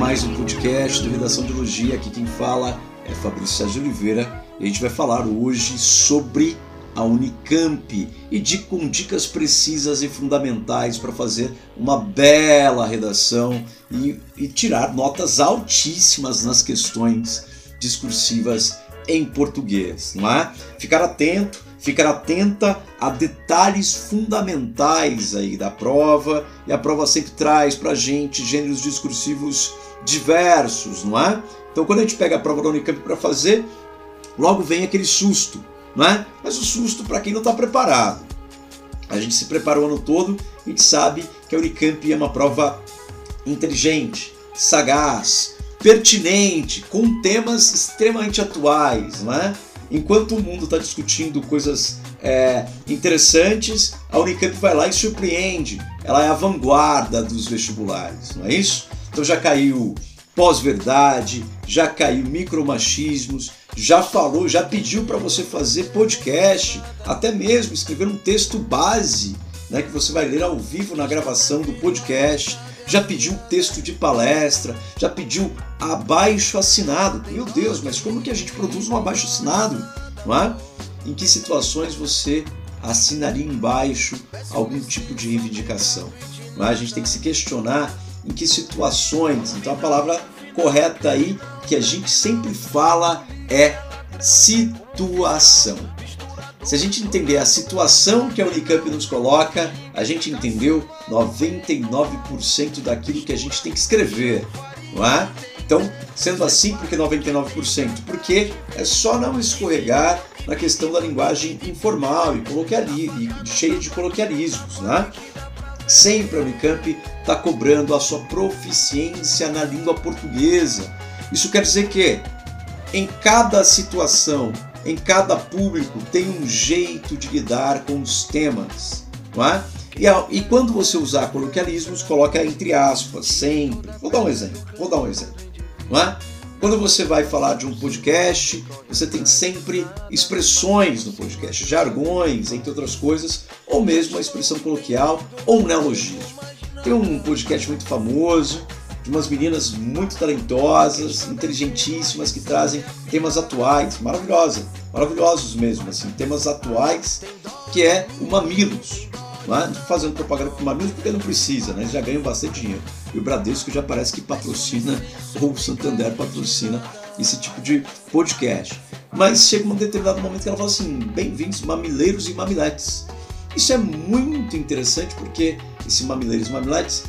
Mais um podcast do Redação de Elogia. Aqui quem fala é Fabrício Sérgio Oliveira e a gente vai falar hoje sobre a Unicamp e de, com dicas precisas e fundamentais para fazer uma bela redação e, e tirar notas altíssimas nas questões discursivas em português, não é? Ficar atento ficar atenta a detalhes fundamentais aí da prova, e a prova sempre traz para gente gêneros discursivos diversos, não é? Então quando a gente pega a prova da Unicamp para fazer, logo vem aquele susto, não é? Mas o susto para quem não está preparado. A gente se preparou o ano todo e sabe que a Unicamp é uma prova inteligente, sagaz, pertinente, com temas extremamente atuais, não é? Enquanto o mundo está discutindo coisas é, interessantes, a Unicamp vai lá e surpreende. Ela é a vanguarda dos vestibulares, não é isso? Então já caiu pós-verdade, já caiu micromachismos, já falou, já pediu para você fazer podcast, até mesmo escrever um texto base, né, que você vai ler ao vivo na gravação do podcast já pediu texto de palestra, já pediu abaixo assinado. Meu Deus, mas como que a gente produz um abaixo assinado? Não é? Em que situações você assinaria embaixo algum tipo de reivindicação? Não é? A gente tem que se questionar em que situações. Então a palavra correta aí que a gente sempre fala é situação. Se a gente entender a situação que a Unicamp nos coloca, a gente entendeu 99% daquilo que a gente tem que escrever, não é? Então, sendo assim, por que 99%? Porque é só não escorregar na questão da linguagem informal e, e cheia de coloquialismos, né? Sempre a Unicamp está cobrando a sua proficiência na língua portuguesa. Isso quer dizer que, em cada situação, em cada público tem um jeito de lidar com os temas, não é? E, e quando você usar coloquialismos, coloca entre aspas, sempre. Vou dar um exemplo, vou dar um exemplo, não é? Quando você vai falar de um podcast, você tem sempre expressões no podcast, jargões, entre outras coisas, ou mesmo a expressão coloquial ou um neologismo. Tem um podcast muito famoso de umas meninas muito talentosas, inteligentíssimas, que trazem temas atuais, maravilhosa, maravilhosos mesmo, assim, temas atuais, que é o Mamilos. Não é? fazendo propaganda para Mamilos porque não precisa, né? eles já ganham bastante dinheiro. E o Bradesco já parece que patrocina, ou o Santander patrocina esse tipo de podcast. Mas chega um determinado momento que ela fala assim: bem-vindos, mamileiros e mamiletes. Isso é muito interessante porque esse mamileiros e mamiletes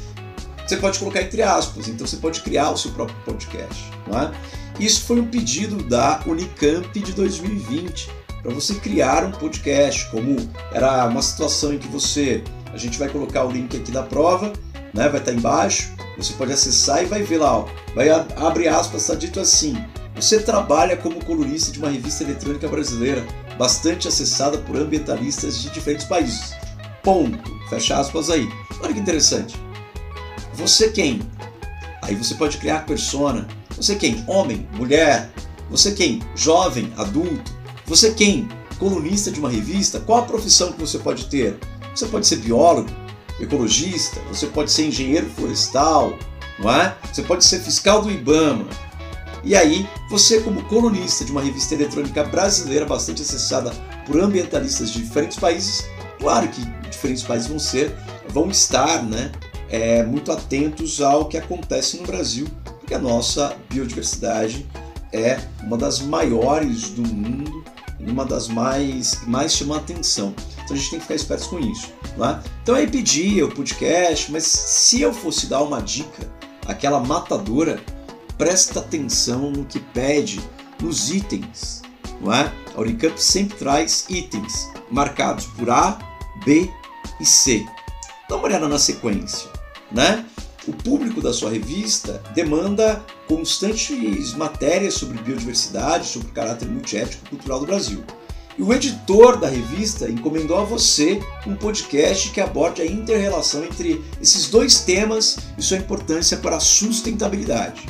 você pode colocar entre aspas, então você pode criar o seu próprio podcast. Não é? Isso foi um pedido da Unicamp de 2020 para você criar um podcast, como era uma situação em que você, a gente vai colocar o link aqui da prova, né, vai estar embaixo, você pode acessar e vai ver lá, ó, vai abre aspas, está dito assim: você trabalha como colunista de uma revista eletrônica brasileira, bastante acessada por ambientalistas de diferentes países. Ponto. Fecha aspas aí. Olha que interessante. Você quem? Aí você pode criar persona. Você quem? Homem, mulher. Você quem? Jovem, adulto. Você quem? Colunista de uma revista. Qual a profissão que você pode ter? Você pode ser biólogo, ecologista, você pode ser engenheiro florestal, não é? Você pode ser fiscal do IBAMA. E aí, você como colunista de uma revista eletrônica brasileira bastante acessada por ambientalistas de diferentes países, claro que diferentes países vão ser, vão estar, né, é, muito atentos ao que acontece no Brasil, porque a nossa biodiversidade é uma das maiores do mundo, uma das mais mais chama atenção. Então a gente tem que ficar espertos com isso. Tá? Então aí pedi o podcast, mas se eu fosse dar uma dica, aquela matadora, presta atenção no que pede nos itens. Não é? A Unicamp sempre traz itens marcados por A, B e C. Dá uma olhada na sequência né? O público da sua revista demanda constantes matérias sobre biodiversidade, sobre o caráter multiético e cultural do Brasil. E o editor da revista encomendou a você um podcast que aborde a interrelação entre esses dois temas e sua importância para a sustentabilidade.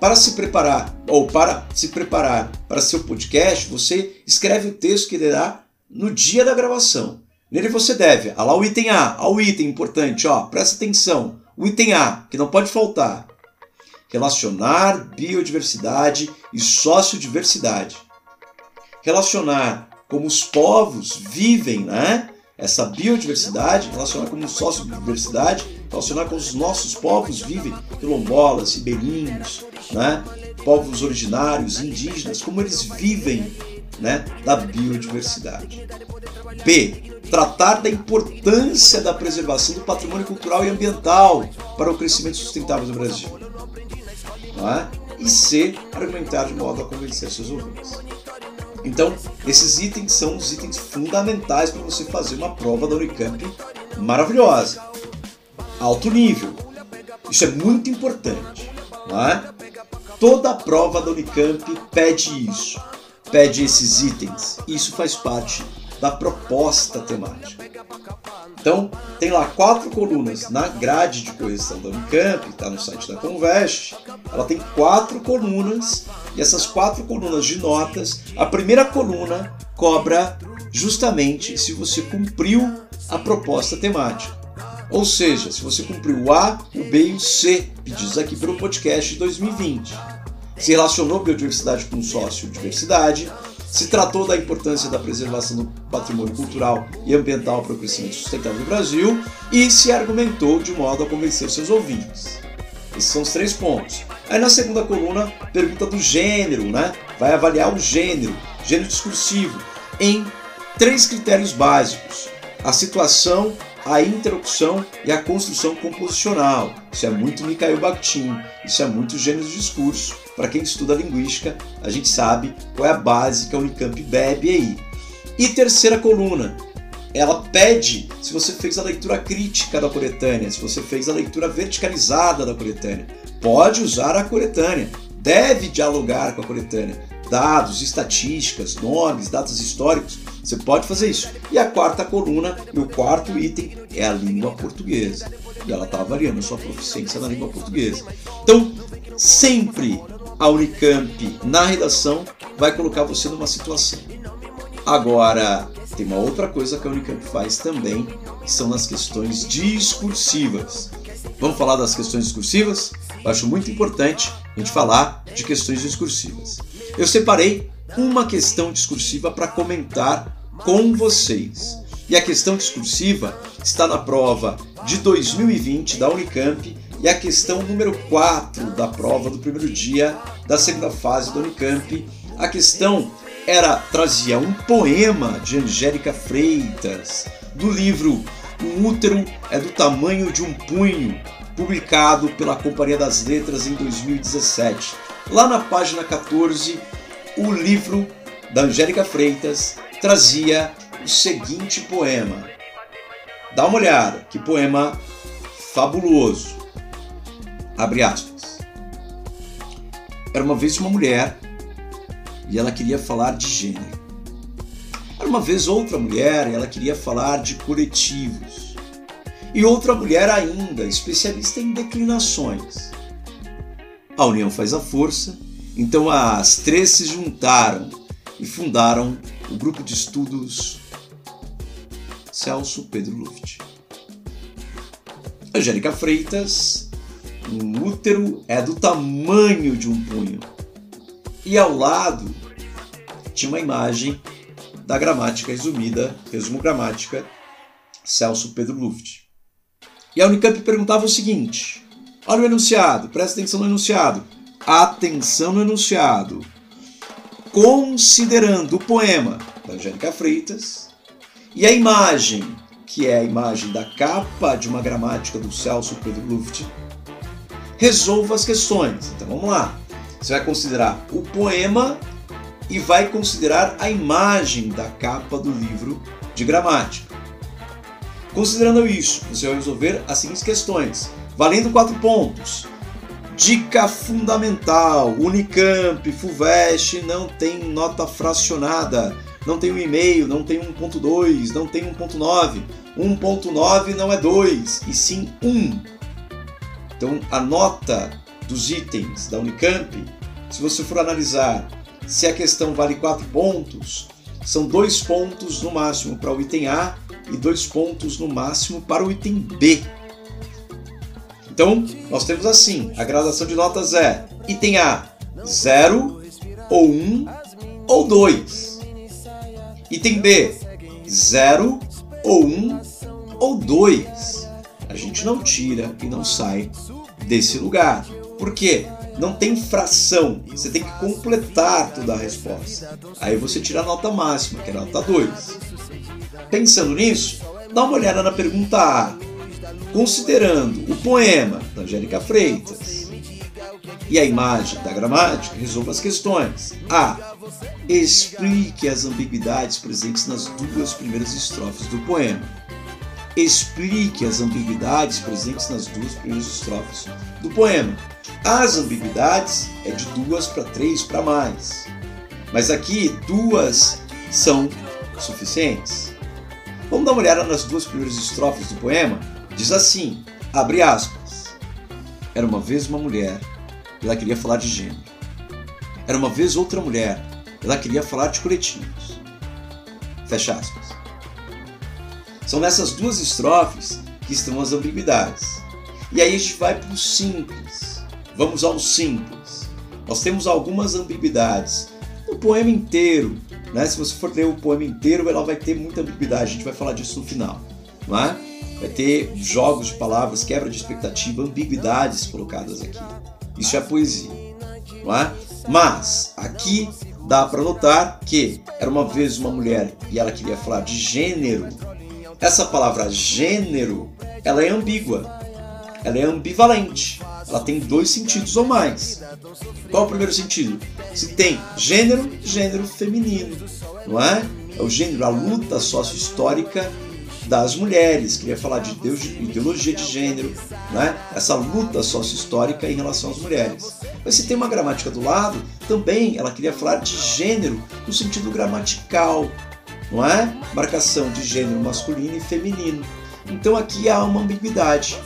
Para se preparar, ou para se preparar para seu podcast, você escreve o texto que lerá no dia da gravação. Nele você deve, olha lá o item A, olha o item importante, ó, presta atenção. O item A, que não pode faltar. Relacionar biodiversidade e sociodiversidade. Relacionar como os povos vivem, né? Essa biodiversidade, relacionar como sociodiversidade, relacionar com os nossos povos vivem, quilombolas, ribeirinhos, né? povos originários, indígenas, como eles vivem né? da biodiversidade. B tratar da importância da preservação do patrimônio cultural e ambiental para o crescimento sustentável do Brasil. É? E C, argumentar de modo a convencer seus ouvintes. Então, esses itens são os itens fundamentais para você fazer uma prova da Unicamp maravilhosa. Alto nível. Isso é muito importante. É? Toda a prova da Unicamp pede isso. Pede esses itens. Isso faz parte da proposta temática. Então, tem lá quatro colunas na grade de correção da Unicamp, está no site da Convest. Ela tem quatro colunas e essas quatro colunas de notas, a primeira coluna cobra justamente se você cumpriu a proposta temática. Ou seja, se você cumpriu o A, o B e o C, pedidos aqui pelo podcast de 2020. Se relacionou biodiversidade com sócio-diversidade, se tratou da importância da preservação do patrimônio cultural e ambiental para o crescimento sustentável do Brasil e se argumentou de modo a convencer seus ouvintes. Esses são os três pontos. Aí na segunda coluna, pergunta do gênero, né? Vai avaliar o gênero, gênero discursivo, em três critérios básicos: a situação, a interrupção e a construção composicional. Isso é muito Mikhail Bakhtin, isso é muito gênero de discurso para quem estuda linguística, a gente sabe qual é a base que a Unicamp bebe aí. E terceira coluna, ela pede se você fez a leitura crítica da coletânea, se você fez a leitura verticalizada da coletânea. Pode usar a coletânea, deve dialogar com a coletânea. Dados, estatísticas, nomes, dados históricos, você pode fazer isso. E a quarta coluna, o quarto item, é a língua portuguesa. E ela está avaliando a sua proficiência na língua portuguesa. Então, sempre a Unicamp na redação vai colocar você numa situação. Agora, tem uma outra coisa que a Unicamp faz também, que são nas questões discursivas. Vamos falar das questões discursivas? Eu acho muito importante a gente falar de questões discursivas. Eu separei uma questão discursiva para comentar com vocês. E a questão discursiva está na prova de 2020 da Unicamp e a questão número 4 da prova do primeiro dia da segunda fase do Unicamp. A questão era trazia um poema de Angélica Freitas do livro O útero é do tamanho de um punho, publicado pela Companhia das Letras em 2017. Lá na página 14, o livro da Angélica Freitas trazia o seguinte poema. Dá uma olhada, que poema fabuloso. Abre aspas. Era uma vez uma mulher e ela queria falar de gênero. Era uma vez outra mulher e ela queria falar de coletivos. E outra mulher ainda, especialista em declinações. A união faz a força, então as três se juntaram e fundaram o grupo de estudos Celso Pedro Luft. Angélica Freitas um útero é do tamanho de um punho. E ao lado tinha uma imagem da gramática resumida, resumo gramática, Celso Pedro Luft. E a Unicamp perguntava o seguinte: olha o enunciado, presta atenção no enunciado. Atenção no enunciado. Considerando o poema da Angélica Freitas e a imagem, que é a imagem da capa de uma gramática do Celso Pedro Luft, resolva as questões. Então vamos lá. Você vai considerar o poema e vai considerar a imagem da capa do livro de gramática. Considerando isso, você vai resolver as seguintes questões, valendo quatro pontos. Dica fundamental: Unicamp, FUVEST não tem nota fracionada, não tem um e-mail, não tem 1.2, não tem 1.9. 1.9 não é 2, e sim 1. Então, a nota dos itens da Unicamp, se você for analisar se a questão vale 4 pontos, são 2 pontos no máximo para o item A e dois pontos no máximo para o item B. Então, nós temos assim: a gradação de notas é item A 0 ou 1 um, ou 2. Item B 0 ou 1 um, ou 2. A gente não tira e não sai desse lugar. Por quê? Não tem fração, você tem que completar toda a resposta. Aí você tira a nota máxima, que é a nota 2. Pensando nisso, dá uma olhada na pergunta A. Considerando o poema da Angélica Freitas e a imagem da gramática, resolva as questões. A. Explique as ambiguidades presentes nas duas primeiras estrofes do poema explique as ambiguidades presentes nas duas primeiras estrofes do poema. As ambiguidades é de duas para três para mais. Mas aqui duas são suficientes. Vamos dar uma olhada nas duas primeiras estrofes do poema? Diz assim: abre aspas. Era uma vez uma mulher, ela queria falar de gênero. Era uma vez outra mulher, ela queria falar de coletivos. Fecha aspas. São nessas duas estrofes que estão as ambiguidades. E aí a gente vai para o simples. Vamos ao simples. Nós temos algumas ambiguidades. O poema inteiro, né? se você for ler o poema inteiro, ela vai ter muita ambiguidade. A gente vai falar disso no final. Não é? Vai ter jogos de palavras, quebra de expectativa, ambiguidades colocadas aqui. Isso é poesia. Não é? Mas aqui dá para notar que era uma vez uma mulher e ela queria falar de gênero essa palavra gênero, ela é ambígua, ela é ambivalente, ela tem dois sentidos ou mais. Qual é o primeiro sentido? Se tem gênero, gênero feminino, não é? É o gênero, a luta sócio-histórica das mulheres, queria falar de ideologia de gênero, né? essa luta sócio-histórica em relação às mulheres. Mas se tem uma gramática do lado, também ela queria falar de gênero no sentido gramatical, não é? Marcação de gênero masculino e feminino. Então aqui há uma ambiguidade.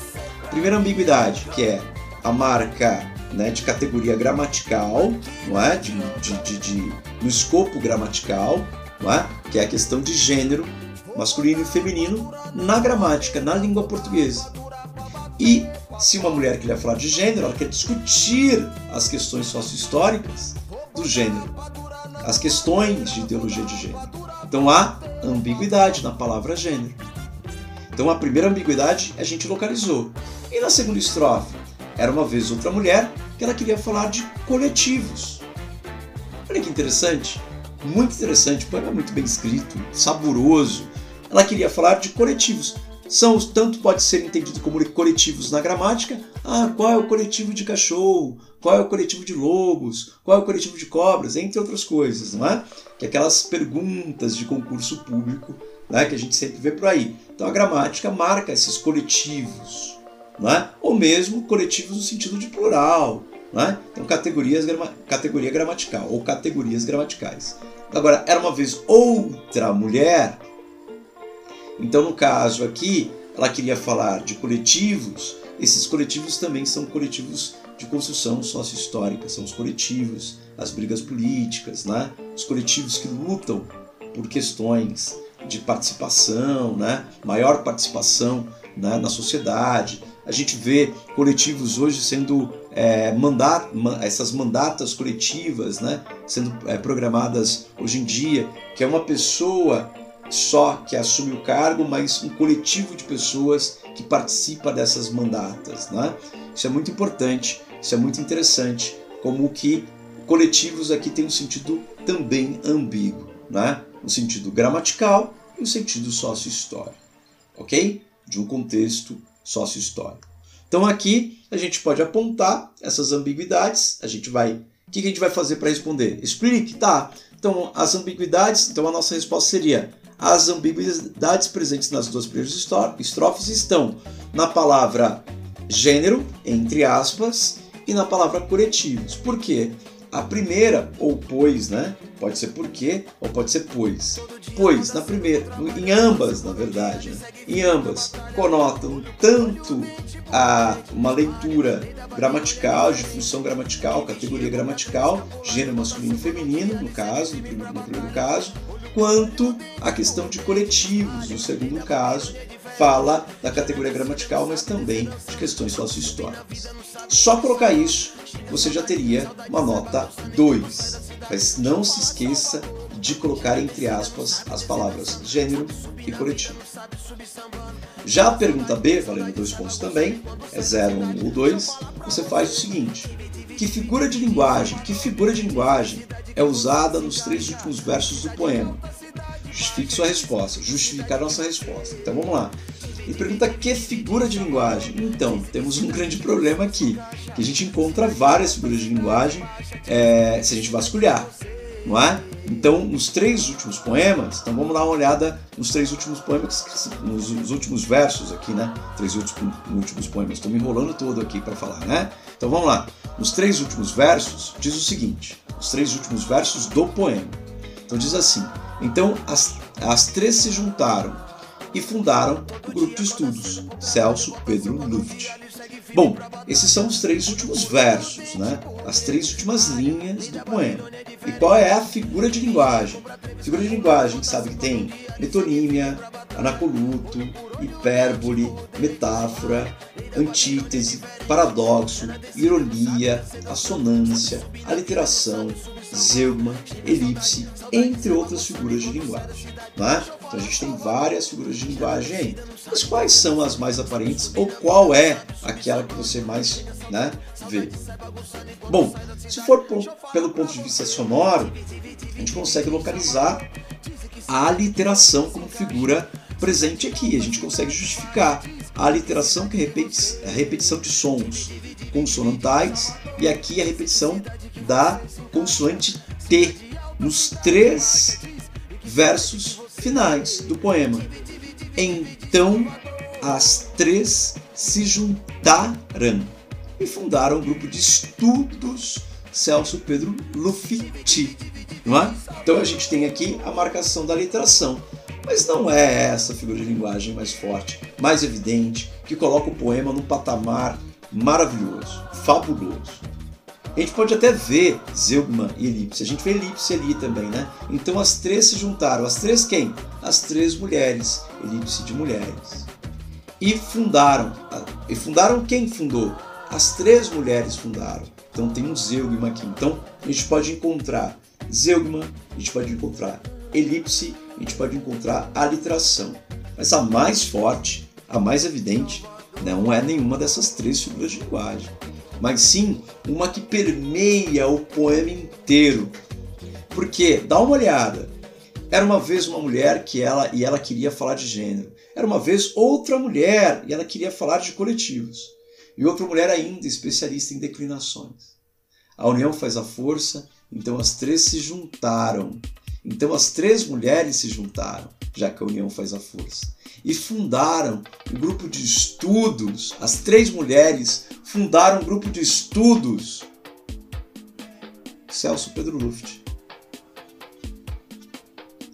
Primeira ambiguidade, que é a marca né, de categoria gramatical, não é? De, de, de, de, no escopo gramatical, não é? que é a questão de gênero masculino e feminino na gramática, na língua portuguesa. E se uma mulher quer falar de gênero, ela quer discutir as questões sócio-históricas do gênero, as questões de ideologia de gênero. Então há ambiguidade na palavra gênero. Então a primeira ambiguidade a gente localizou. E na segunda estrofe, era uma vez outra mulher que ela queria falar de coletivos. Olha que interessante, muito interessante, poema é muito bem escrito, saboroso. Ela queria falar de coletivos. São tanto pode ser entendido como coletivos na gramática. Ah, qual é o coletivo de cachorro? Qual é o coletivo de lobos? Qual é o coletivo de cobras? Entre outras coisas, não é? que é aquelas perguntas de concurso público né, que a gente sempre vê por aí. Então a gramática marca esses coletivos, né? ou mesmo coletivos no sentido de plural. Né? Então categorias, categoria gramatical ou categorias gramaticais. Agora, era uma vez outra mulher, então no caso aqui, ela queria falar de coletivos, esses coletivos também são coletivos de construção sócio-histórica, são os coletivos, as brigas políticas, né? os coletivos que lutam por questões de participação, né? maior participação né? na sociedade. A gente vê coletivos hoje sendo é, mandat, essas mandatas coletivas né? sendo é, programadas hoje em dia, que é uma pessoa só que assume o cargo, mas um coletivo de pessoas que participa dessas mandatas. Né? Isso é muito importante isso é muito interessante, como que coletivos aqui tem um sentido também ambíguo, né? no sentido gramatical e no sentido sócio-histórico, ok? De um contexto sócio-histórico. Então aqui a gente pode apontar essas ambiguidades, a gente vai... O que a gente vai fazer para responder? Explique, tá? Então as ambiguidades, então a nossa resposta seria as ambiguidades presentes nas duas primeiras estrofes estão na palavra gênero, entre aspas, e na palavra coletivos. Por quê? A primeira, ou pois, né? Pode ser porque ou pode ser pois. Pois, na primeira, em ambas, na verdade, né? em ambas, conotam tanto a uma leitura gramatical, de função gramatical, categoria gramatical, gênero masculino e feminino, no caso, no primeiro, no primeiro caso, quanto a questão de coletivos, no segundo caso, fala da categoria gramatical, mas também de questões sócio-históricas. Só colocar isso, você já teria uma nota 2. Mas não se esqueça de colocar entre aspas as palavras gênero e coletivo. Já a pergunta B, valendo dois pontos também, é 0, 1 um, ou 2, você faz o seguinte: que figura de linguagem, que figura de linguagem é usada nos três últimos versos do poema? Justifique sua resposta, justificar nossa resposta. Então vamos lá. E pergunta que figura de linguagem? Então, temos um grande problema aqui, que a gente encontra várias figuras de linguagem é, se a gente vasculhar, não é? Então, nos três últimos poemas, então vamos dar uma olhada nos três últimos poemas, nos, nos últimos versos aqui, né? Três últimos, últimos poemas. Estou me enrolando todo aqui para falar, né? Então vamos lá. Nos três últimos versos, diz o seguinte: os três últimos versos do poema. Então diz assim: então as, as três se juntaram e fundaram o grupo de estudos Celso Pedro Luft. Bom, esses são os três últimos versos, né? as três últimas linhas do poema. E qual é a figura de linguagem? Figura de linguagem sabe que tem metonímia, anacoluto, hipérbole, metáfora, antítese, paradoxo, ironia, assonância, aliteração, zeugma, elipse, entre outras figuras de linguagem. Né? Então a gente tem várias figuras de linguagem aí. Mas quais são as mais aparentes ou qual é aquela que você mais né, vê? Bom, se for por, pelo ponto de vista sonoro, a gente consegue localizar a aliteração como figura presente aqui. A gente consegue justificar a aliteração que a repetição de sons consonantais e aqui a repetição da consoante T nos três versos finais do poema. Então as três se juntaram e fundaram o grupo de estudos Celso Pedro Lufiti. Não é? Então a gente tem aqui a marcação da literação, mas não é essa figura de linguagem mais forte, mais evidente, que coloca o poema num patamar maravilhoso, fabuloso. A gente pode até ver Zeugma e Elipse. A gente vê Elipse ali também, né? Então as três se juntaram. As três quem? As três mulheres. Elipse de mulheres. E fundaram. E fundaram quem fundou? As três mulheres fundaram. Então tem um Zeugma aqui. Então a gente pode encontrar Zeugma, a gente pode encontrar Elipse, a gente pode encontrar aliteração. Mas a mais forte, a mais evidente, não é nenhuma dessas três figuras de linguagem mas sim uma que permeia o poema inteiro. Porque, dá uma olhada, era uma vez uma mulher que ela e ela queria falar de gênero. Era uma vez outra mulher e ela queria falar de coletivos. E outra mulher ainda especialista em declinações. A união faz a força, então as três se juntaram. Então as três mulheres se juntaram, já que a união faz a força e fundaram um grupo de estudos. As três mulheres fundaram um grupo de estudos. Celso Pedro Luft.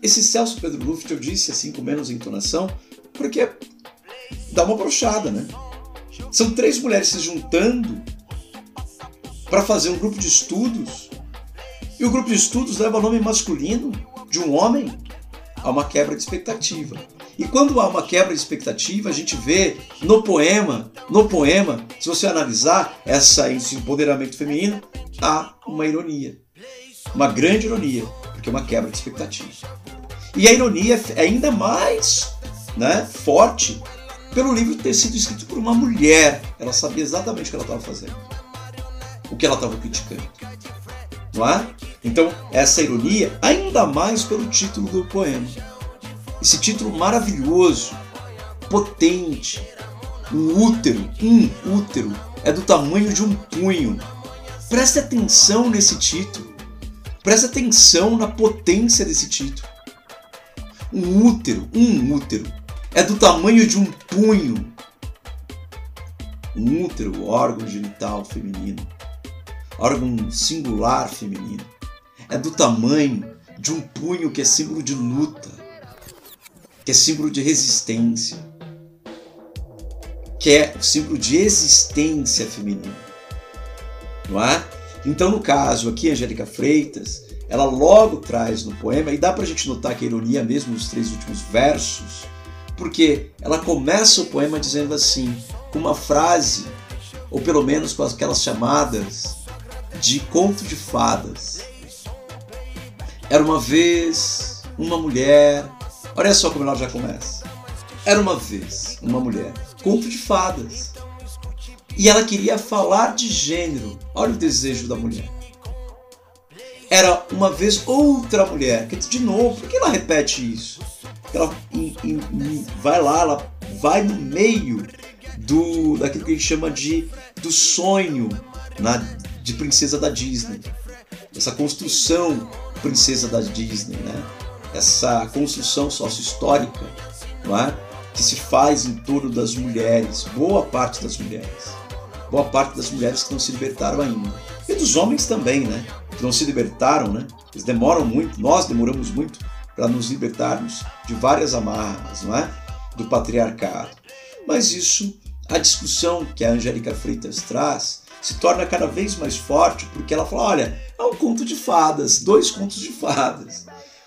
Esse Celso Pedro Luft eu disse assim com menos entonação, porque dá uma brochada, né? São três mulheres se juntando para fazer um grupo de estudos. E o grupo de estudos leva o nome masculino de um homem. Há uma quebra de expectativa. E quando há uma quebra de expectativa, a gente vê no poema, no poema, se você analisar essa, esse empoderamento feminino, há uma ironia. Uma grande ironia, porque é uma quebra de expectativa. E a ironia é ainda mais né, forte pelo livro ter sido escrito por uma mulher. Ela sabia exatamente o que ela estava fazendo, o que ela estava criticando. Não é? Então, essa ironia, ainda mais pelo título do poema. Esse título maravilhoso, potente, um útero, um útero, é do tamanho de um punho. Preste atenção nesse título. Preste atenção na potência desse título. Um útero, um útero, é do tamanho de um punho. Um útero, órgão genital feminino, órgão singular feminino, é do tamanho de um punho que é símbolo de luta, que é símbolo de resistência, que é símbolo de existência feminina. Não é? Então, no caso aqui, Angélica Freitas, ela logo traz no poema, e dá pra gente notar que a ironia mesmo nos três últimos versos, porque ela começa o poema dizendo assim, com uma frase, ou pelo menos com aquelas chamadas de conto de fadas. Era uma vez uma mulher, olha só como ela já começa. Era uma vez uma mulher, conto de fadas. E ela queria falar de gênero. Olha o desejo da mulher. Era uma vez outra mulher. De novo, por que ela repete isso? Ela vai lá, ela vai no meio do daquilo que a gente chama de do sonho na, de princesa da Disney. Essa construção princesa da Disney, né? Essa construção sócio-histórica, não é? que se faz em torno das mulheres, boa parte das mulheres boa parte das mulheres que não se libertaram ainda. E dos homens também, né? Que não se libertaram, né? Eles demoram muito, nós demoramos muito para nos libertarmos de várias amarras, não é? Do patriarcado. Mas isso, a discussão que a Angélica Freitas traz, se torna cada vez mais forte porque ela fala: olha, é um conto de fadas, dois contos de fadas.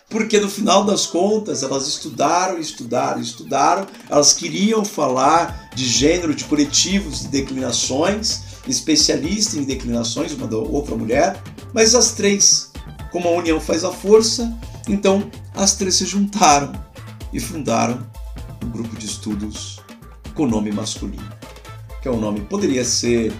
Porque no final das contas elas estudaram, estudaram, estudaram, elas queriam falar de gênero, de coletivos, de declinações, especialista em declinações, uma da outra mulher, mas as três, como a união faz a força, então as três se juntaram e fundaram um grupo de estudos com nome masculino, que é o nome poderia ser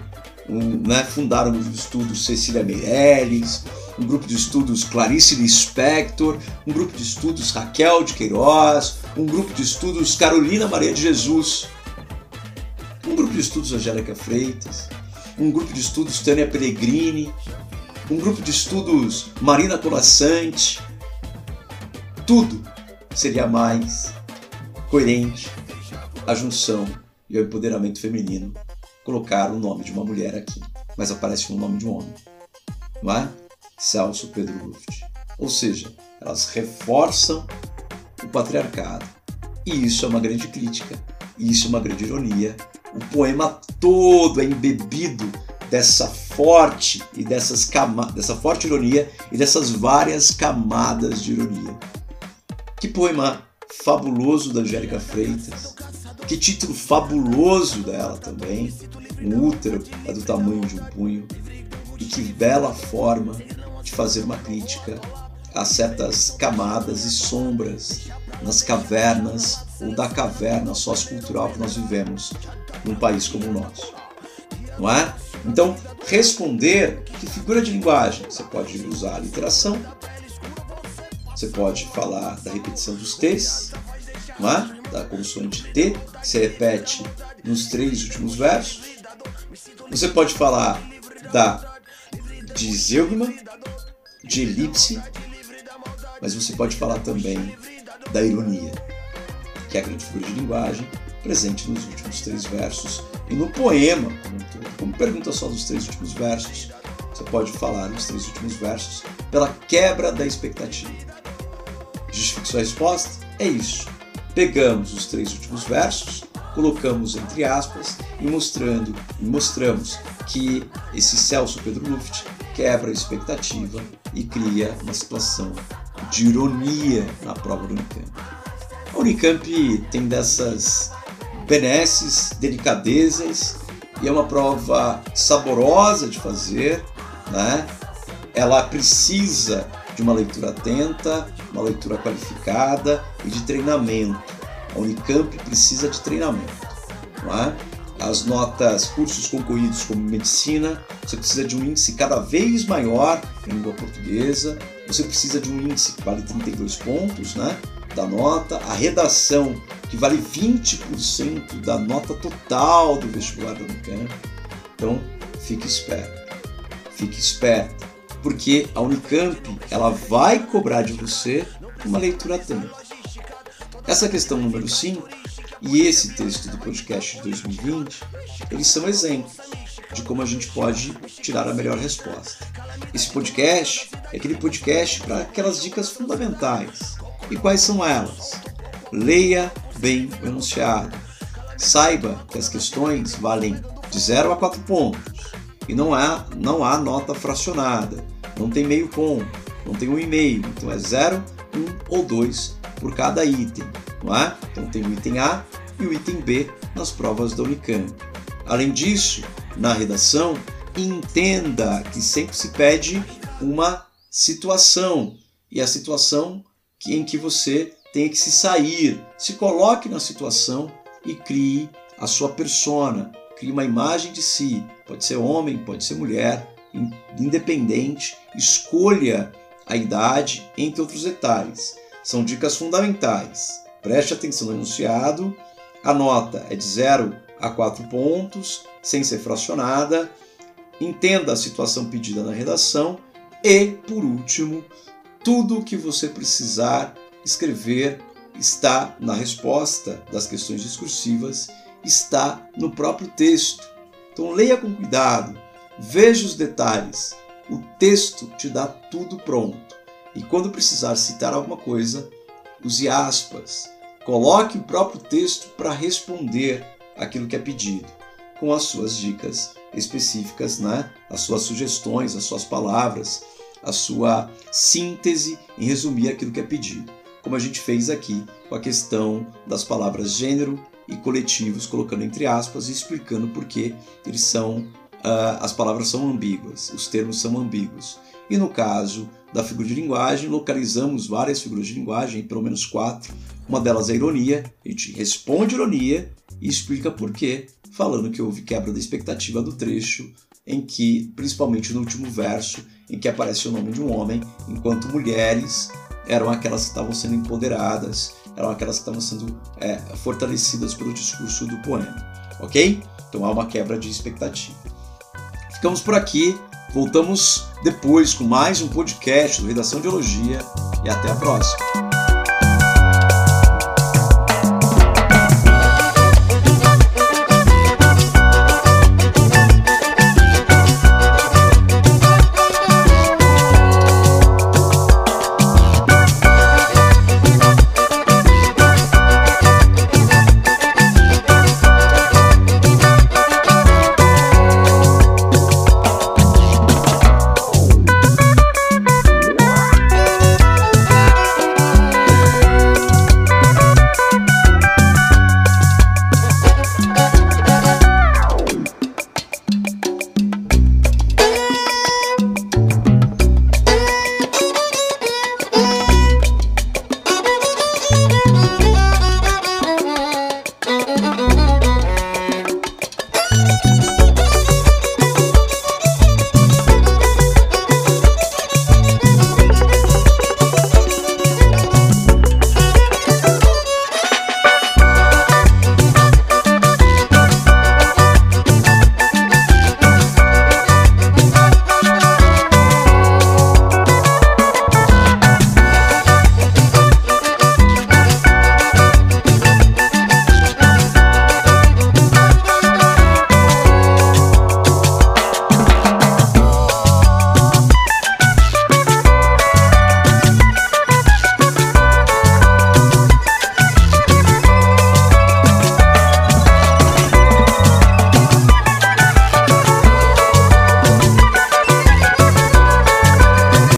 né, fundaram um grupo de estudos Cecília Meirelles, um grupo de estudos Clarice Lispector, um grupo de estudos Raquel de Queiroz, um grupo de estudos Carolina Maria de Jesus, um grupo de estudos Angélica Freitas, um grupo de estudos Tânia Pellegrini, um grupo de estudos Marina Colassante. Tudo seria mais coerente a junção e o empoderamento feminino colocar o nome de uma mulher aqui, mas aparece o nome de um homem, não é? Celso Pedro Luft. Ou seja, elas reforçam o patriarcado. E isso é uma grande crítica, e isso é uma grande ironia. O poema todo é embebido dessa forte e dessas dessa forte ironia e dessas várias camadas de ironia. Que poema fabuloso da Angélica Freitas. Que título fabuloso dela também. Um útero é do tamanho de um punho. E que bela forma de fazer uma crítica a certas camadas e sombras nas cavernas ou da caverna sociocultural que nós vivemos num país como o nosso. Não é? Então, responder que figura de linguagem? Você pode usar a literação, você pode falar da repetição dos T's, não é? da consoante T, que se repete nos três últimos versos. Você pode falar da de zeugma, de elipse, mas você pode falar também da ironia, que é a grande figura de linguagem presente nos últimos três versos e no poema como, como pergunta só dos três últimos versos, você pode falar nos três últimos versos pela quebra da expectativa. Justifique sua resposta? É isso. Pegamos os três últimos versos, colocamos entre aspas e mostrando e mostramos que esse Celso Pedro Luft quebra a expectativa e cria uma situação de ironia na prova do Unicamp. A Unicamp tem dessas benesses, delicadezas e é uma prova saborosa de fazer, né? Ela precisa de uma leitura atenta, uma leitura qualificada e de treinamento. A Unicamp precisa de treinamento, é? as notas, cursos concorridos como medicina, você precisa de um índice cada vez maior em língua portuguesa, você precisa de um índice que vale 32 pontos né, da nota, a redação que vale 20% da nota total do vestibular da Unicamp. Então, fique esperto, fique esperto, porque a Unicamp ela vai cobrar de você uma leitura atenta. Essa questão número 5 e esse texto do podcast de 2020, eles são exemplos de como a gente pode tirar a melhor resposta. Esse podcast é aquele podcast para aquelas dicas fundamentais. E quais são elas? Leia bem o enunciado. Saiba que as questões valem de 0 a 4 pontos. E não há, não há nota fracionada, não tem meio ponto. não tem um e-mail, então é 0, 1 ou 2 por cada item, não é? Então tem o item A e o item B nas provas da Unicamp. Além disso, na redação, entenda que sempre se pede uma situação e a situação em que você tem que se sair, se coloque na situação e crie a sua persona, crie uma imagem de si. Pode ser homem, pode ser mulher, independente, escolha a idade, entre outros detalhes. São dicas fundamentais. Preste atenção no enunciado. A nota é de 0 a 4 pontos, sem ser fracionada. Entenda a situação pedida na redação. E, por último, tudo o que você precisar escrever está na resposta das questões discursivas, está no próprio texto. Então leia com cuidado, veja os detalhes. O texto te dá tudo pronto. E quando precisar citar alguma coisa, use aspas. Coloque o próprio texto para responder aquilo que é pedido, com as suas dicas específicas, né? as suas sugestões, as suas palavras, a sua síntese em resumir aquilo que é pedido como a gente fez aqui com a questão das palavras gênero e coletivos, colocando entre aspas e explicando por que eles são, uh, as palavras são ambíguas, os termos são ambíguos. E no caso da figura de linguagem, localizamos várias figuras de linguagem, pelo menos quatro. Uma delas é a ironia, a gente responde ironia e explica por quê, falando que houve quebra da expectativa do trecho, em que, principalmente no último verso, em que aparece o nome de um homem, enquanto mulheres eram aquelas que estavam sendo empoderadas, eram aquelas que estavam sendo é, fortalecidas pelo discurso do poema, ok? Então há uma quebra de expectativa. Ficamos por aqui, voltamos depois com mais um podcast do Redação de Elogia e até a próxima.